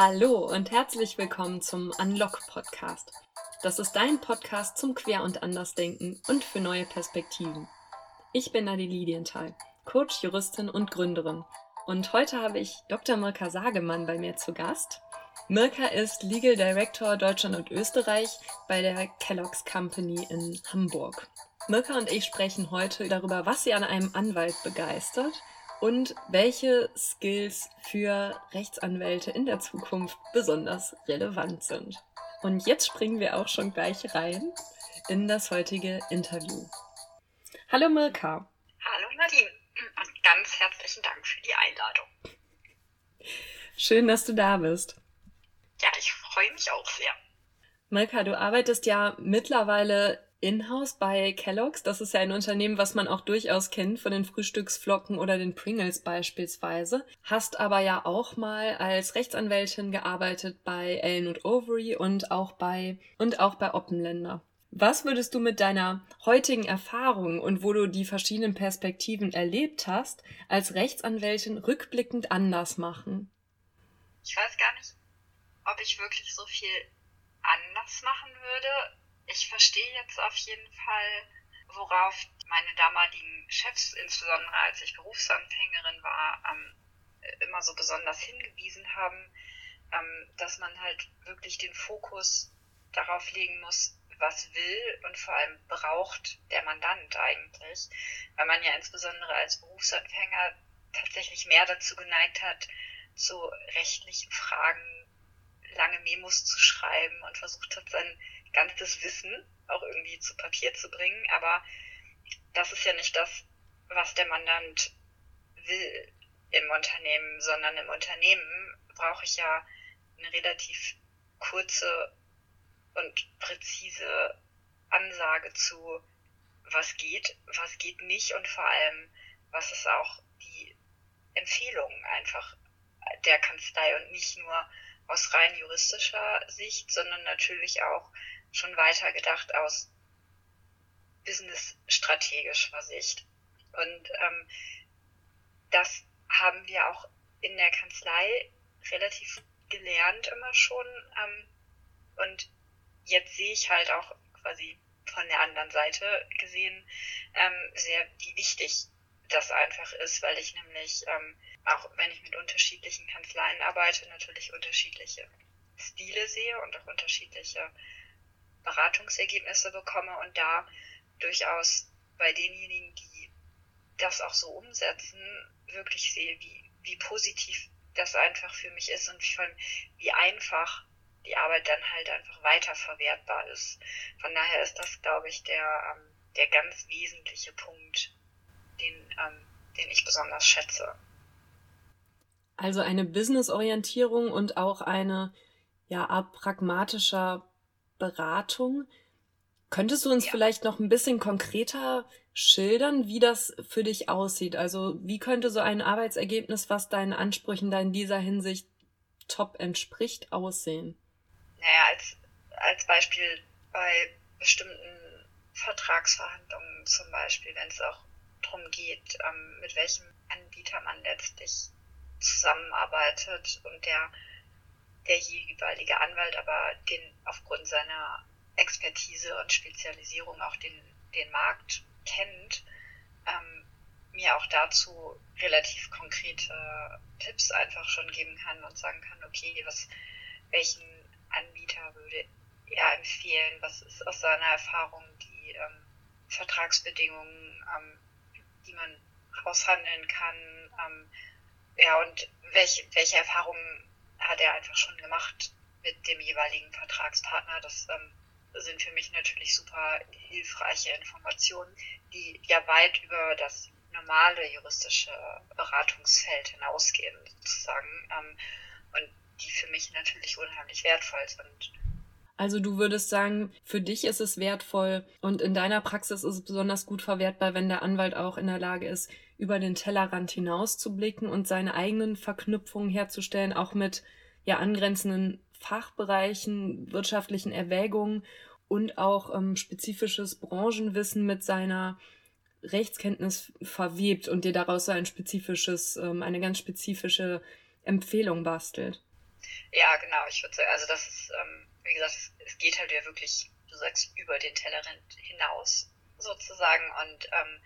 Hallo und herzlich willkommen zum Unlock Podcast. Das ist dein Podcast zum Quer- und Andersdenken und für neue Perspektiven. Ich bin Nadine Lidienthal, Coach, Juristin und Gründerin. Und heute habe ich Dr. Mirka Sagemann bei mir zu Gast. Mirka ist Legal Director Deutschland und Österreich bei der Kellogg's Company in Hamburg. Mirka und ich sprechen heute darüber, was sie an einem Anwalt begeistert und welche Skills für Rechtsanwälte in der Zukunft besonders relevant sind. Und jetzt springen wir auch schon gleich rein in das heutige Interview. Hallo Mirka. Hallo Nadine und ganz herzlichen Dank für die Einladung. Schön, dass du da bist. Ja, ich freue mich auch sehr. Mirka, du arbeitest ja mittlerweile in-house bei Kellogg's. Das ist ja ein Unternehmen, was man auch durchaus kennt von den Frühstücksflocken oder den Pringles beispielsweise. Hast aber ja auch mal als Rechtsanwältin gearbeitet bei Allen Overy und auch bei und auch bei Oppenländer. Was würdest du mit deiner heutigen Erfahrung und wo du die verschiedenen Perspektiven erlebt hast, als Rechtsanwältin rückblickend anders machen? Ich weiß gar nicht, ob ich wirklich so viel anders machen würde ich verstehe jetzt auf jeden Fall, worauf meine damaligen Chefs, insbesondere als ich Berufsanfängerin war, ähm, immer so besonders hingewiesen haben, ähm, dass man halt wirklich den Fokus darauf legen muss, was will und vor allem braucht der Mandant eigentlich, weil man ja insbesondere als Berufsanfänger tatsächlich mehr dazu geneigt hat, zu rechtlichen Fragen lange Memos zu schreiben und versucht hat, sein ganzes Wissen auch irgendwie zu Papier zu bringen, aber das ist ja nicht das, was der Mandant will im Unternehmen, sondern im Unternehmen brauche ich ja eine relativ kurze und präzise Ansage zu, was geht, was geht nicht und vor allem, was ist auch die Empfehlung einfach der Kanzlei und nicht nur aus rein juristischer Sicht, sondern natürlich auch schon weiter gedacht aus business-strategischer Sicht. Und ähm, das haben wir auch in der Kanzlei relativ gelernt immer schon. Ähm, und jetzt sehe ich halt auch quasi von der anderen Seite gesehen ähm, sehr, wie wichtig das einfach ist, weil ich nämlich, ähm, auch wenn ich mit unterschiedlichen Kanzleien arbeite, natürlich unterschiedliche Stile sehe und auch unterschiedliche Beratungsergebnisse bekomme und da durchaus bei denjenigen, die das auch so umsetzen, wirklich sehe, wie, wie positiv das einfach für mich ist und allem, wie einfach die Arbeit dann halt einfach weiterverwertbar ist. Von daher ist das, glaube ich, der, ähm, der ganz wesentliche Punkt, den, ähm, den ich besonders schätze. Also eine Business-Orientierung und auch eine ja, pragmatischer Beratung. Könntest du uns ja. vielleicht noch ein bisschen konkreter schildern, wie das für dich aussieht? Also wie könnte so ein Arbeitsergebnis, was deinen Ansprüchen da in dieser Hinsicht top entspricht, aussehen? Naja, als, als Beispiel bei bestimmten Vertragsverhandlungen zum Beispiel, wenn es auch darum geht, ähm, mit welchem Anbieter man letztlich zusammenarbeitet und der der jeweilige Anwalt aber den aufgrund seiner Expertise und Spezialisierung auch den, den Markt kennt, ähm, mir auch dazu relativ konkrete Tipps einfach schon geben kann und sagen kann, okay, was, welchen Anbieter würde er empfehlen, was ist aus seiner Erfahrung die ähm, Vertragsbedingungen, ähm, die man aushandeln kann, ähm, ja, und welche, welche Erfahrungen hat er einfach schon gemacht mit dem jeweiligen Vertragspartner. Das ähm, sind für mich natürlich super hilfreiche Informationen, die ja weit über das normale juristische Beratungsfeld hinausgehen, sozusagen, ähm, und die für mich natürlich unheimlich wertvoll sind. Also du würdest sagen, für dich ist es wertvoll und in deiner Praxis ist es besonders gut verwertbar, wenn der Anwalt auch in der Lage ist, über den Tellerrand hinaus zu blicken und seine eigenen Verknüpfungen herzustellen, auch mit ja angrenzenden Fachbereichen, wirtschaftlichen Erwägungen und auch ähm, spezifisches Branchenwissen mit seiner Rechtskenntnis verwebt und dir daraus so ein spezifisches, ähm, eine ganz spezifische Empfehlung bastelt. Ja, genau. Ich würde sagen, also das ist, ähm, wie gesagt, es, es, geht halt ja wirklich, du sagst, über den Tellerrand hinaus sozusagen und ähm,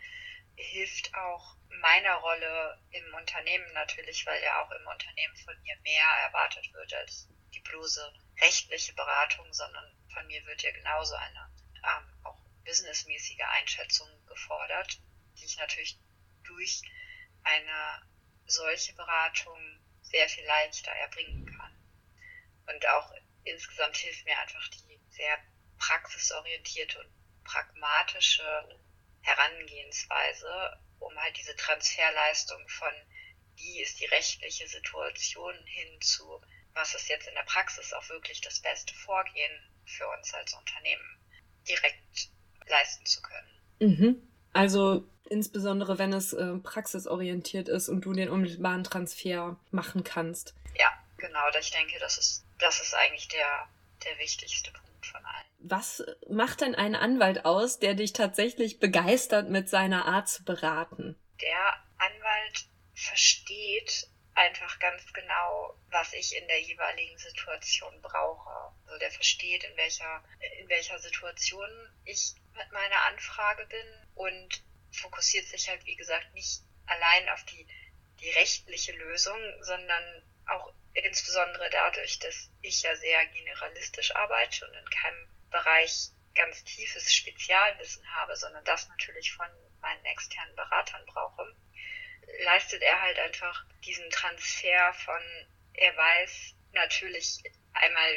hilft auch meiner Rolle im Unternehmen natürlich, weil ja auch im Unternehmen von mir mehr erwartet wird als die bloße rechtliche Beratung, sondern von mir wird ja genauso eine ähm, auch businessmäßige Einschätzung gefordert, die ich natürlich durch eine solche Beratung sehr viel leichter erbringen kann. Und auch insgesamt hilft mir einfach die sehr praxisorientierte und pragmatische Herangehensweise, um halt diese Transferleistung von wie ist die rechtliche Situation hin zu was ist jetzt in der Praxis auch wirklich das beste Vorgehen für uns als Unternehmen direkt leisten zu können. Mhm. Also insbesondere wenn es äh, praxisorientiert ist und du den unmittelbaren Transfer machen kannst. Ja, genau. Ich denke, das ist, das ist eigentlich der, der wichtigste Punkt von allen. Was macht denn ein Anwalt aus, der dich tatsächlich begeistert mit seiner Art zu beraten? Der Anwalt versteht einfach ganz genau, was ich in der jeweiligen Situation brauche. Also der versteht, in welcher, in welcher Situation ich mit meiner Anfrage bin und fokussiert sich halt, wie gesagt, nicht allein auf die, die rechtliche Lösung, sondern auch insbesondere dadurch, dass ich ja sehr generalistisch arbeite und in keinem Bereich ganz tiefes Spezialwissen habe, sondern das natürlich von meinen externen Beratern brauche, leistet er halt einfach diesen Transfer von, er weiß natürlich einmal,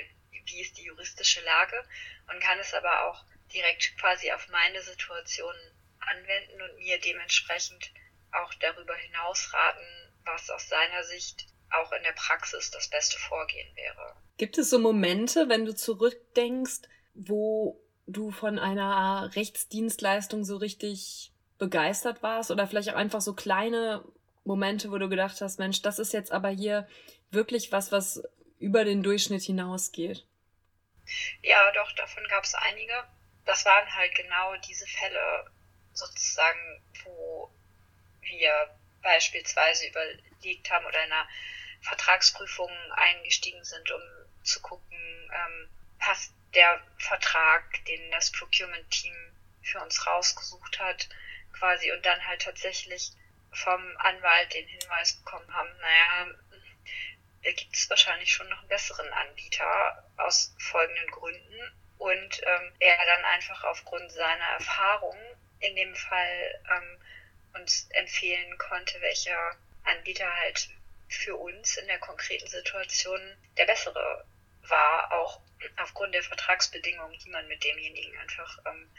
wie ist die juristische Lage und kann es aber auch direkt quasi auf meine Situation anwenden und mir dementsprechend auch darüber hinaus raten, was aus seiner Sicht auch in der Praxis das beste Vorgehen wäre. Gibt es so Momente, wenn du zurückdenkst, wo du von einer Rechtsdienstleistung so richtig begeistert warst oder vielleicht auch einfach so kleine Momente, wo du gedacht hast, Mensch, das ist jetzt aber hier wirklich was, was über den Durchschnitt hinausgeht? Ja, doch, davon gab es einige. Das waren halt genau diese Fälle sozusagen, wo wir beispielsweise überlegt haben oder in einer Vertragsprüfung eingestiegen sind, um zu gucken, ähm, passt der Vertrag, den das Procurement-Team für uns rausgesucht hat, quasi und dann halt tatsächlich vom Anwalt den Hinweis bekommen haben, naja, da gibt es wahrscheinlich schon noch einen besseren Anbieter aus folgenden Gründen. Und ähm, er dann einfach aufgrund seiner Erfahrung in dem Fall ähm, uns empfehlen konnte, welcher Anbieter halt für uns in der konkreten Situation der bessere war, auch aufgrund der Vertragsbedingungen, die man mit demjenigen einfach ähm,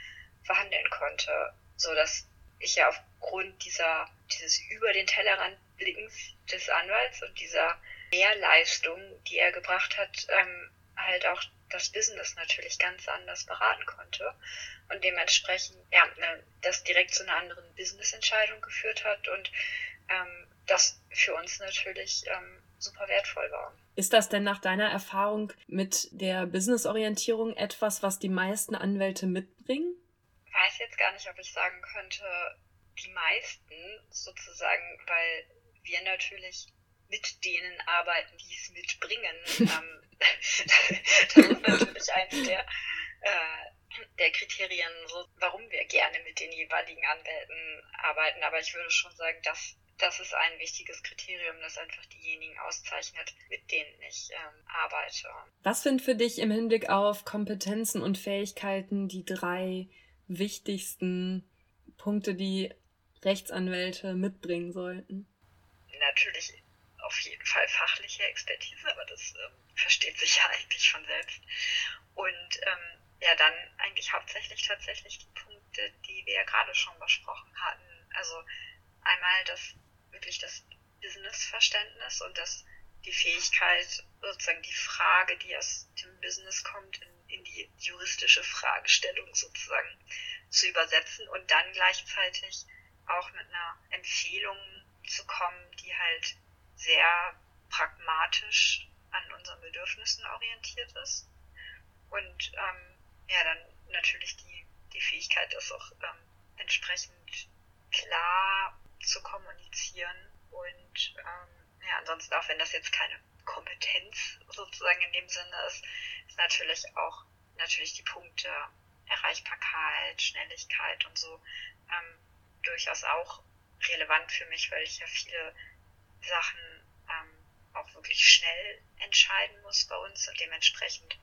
verhandeln konnte, so dass ich ja aufgrund dieser, dieses über den Tellerrand Blickens des Anwalts und dieser Mehrleistung, die er gebracht hat, ähm, halt auch das Business natürlich ganz anders beraten konnte und dementsprechend ja ne, das direkt zu einer anderen Business-Entscheidung geführt hat und ähm, das für uns natürlich ähm, super wertvoll war. Ist das denn nach deiner Erfahrung mit der Business-Orientierung etwas, was die meisten Anwälte mitbringen? weiß jetzt gar nicht, ob ich sagen könnte, die meisten sozusagen, weil wir natürlich mit denen arbeiten, die es mitbringen. ähm, das ist natürlich eins der, äh, der Kriterien, so, warum wir gerne mit den jeweiligen Anwälten arbeiten. Aber ich würde schon sagen, dass das ist ein wichtiges Kriterium, das einfach diejenigen auszeichnet, mit denen ich ähm, arbeite. Was sind für dich im Hinblick auf Kompetenzen und Fähigkeiten die drei wichtigsten Punkte, die Rechtsanwälte mitbringen sollten? Natürlich auf jeden Fall fachliche Expertise, aber das ähm, versteht sich ja eigentlich von selbst. Und ähm, ja, dann eigentlich hauptsächlich tatsächlich die Punkte, die wir ja gerade schon besprochen hatten. Also einmal das wirklich das Businessverständnis und das die Fähigkeit, sozusagen die Frage, die aus dem Business kommt, in in die juristische Fragestellung sozusagen zu übersetzen und dann gleichzeitig auch mit einer Empfehlung zu kommen, die halt sehr pragmatisch an unseren Bedürfnissen orientiert ist. Und ähm, ja, dann natürlich die, die Fähigkeit, das auch ähm, entsprechend klar zu kommunizieren und ähm, ja, ansonsten auch wenn das jetzt keine Kompetenz sozusagen in dem Sinne ist, ist natürlich auch natürlich die Punkte Erreichbarkeit, Schnelligkeit und so ähm, durchaus auch relevant für mich, weil ich ja viele Sachen ähm, auch wirklich schnell entscheiden muss bei uns und dementsprechend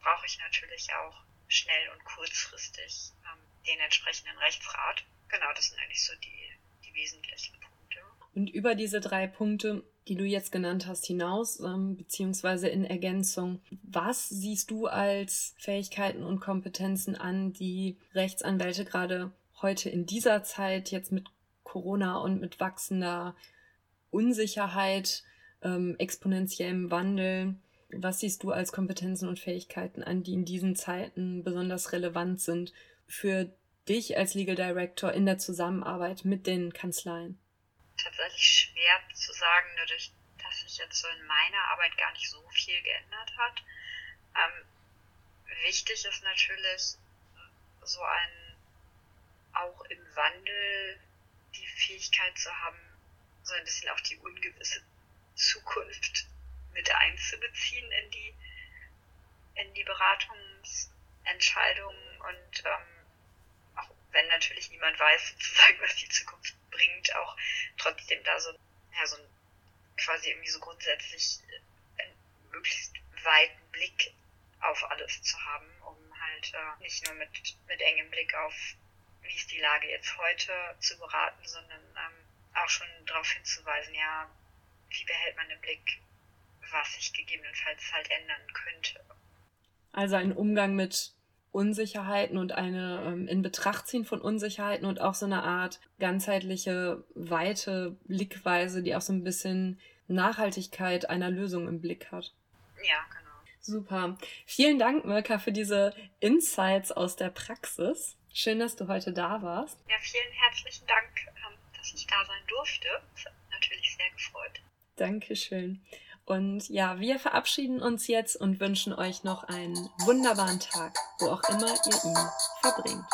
brauche ich natürlich auch schnell und kurzfristig ähm, den entsprechenden Rechtsrat. Genau, das sind eigentlich so die, die wesentlichen Punkte. Und über diese drei Punkte, die du jetzt genannt hast, hinaus, ähm, beziehungsweise in Ergänzung, was siehst du als Fähigkeiten und Kompetenzen an, die Rechtsanwälte gerade heute in dieser Zeit jetzt mit Corona und mit wachsender Unsicherheit, ähm, exponentiellem Wandel, was siehst du als Kompetenzen und Fähigkeiten an, die in diesen Zeiten besonders relevant sind für dich als Legal Director in der Zusammenarbeit mit den Kanzleien? Tatsächlich schwer zu sagen, dadurch, dass sich jetzt so in meiner Arbeit gar nicht so viel geändert hat. Ähm, wichtig ist natürlich so ein auch im Wandel die Fähigkeit zu haben, so ein bisschen auch die ungewisse Zukunft mit einzubeziehen in die, in die Beratungsentscheidungen und ähm, wenn natürlich niemand weiß sozusagen, was die Zukunft bringt, auch trotzdem da so, ja, so ein, quasi irgendwie so grundsätzlich einen möglichst weiten Blick auf alles zu haben, um halt äh, nicht nur mit, mit engem Blick auf, wie ist die Lage jetzt heute zu beraten, sondern ähm, auch schon darauf hinzuweisen, ja, wie behält man den Blick was sich gegebenenfalls halt ändern könnte. Also ein Umgang mit Unsicherheiten und eine ähm, in Betracht ziehen von Unsicherheiten und auch so eine Art ganzheitliche, weite Blickweise, die auch so ein bisschen Nachhaltigkeit einer Lösung im Blick hat. Ja, genau. Super. Vielen Dank, Mirka, für diese Insights aus der Praxis. Schön, dass du heute da warst. Ja, vielen herzlichen Dank, ähm, dass ich da sein durfte. Das hat mich natürlich sehr gefreut. Dankeschön. Und ja, wir verabschieden uns jetzt und wünschen euch noch einen wunderbaren Tag, wo auch immer ihr ihn verbringt.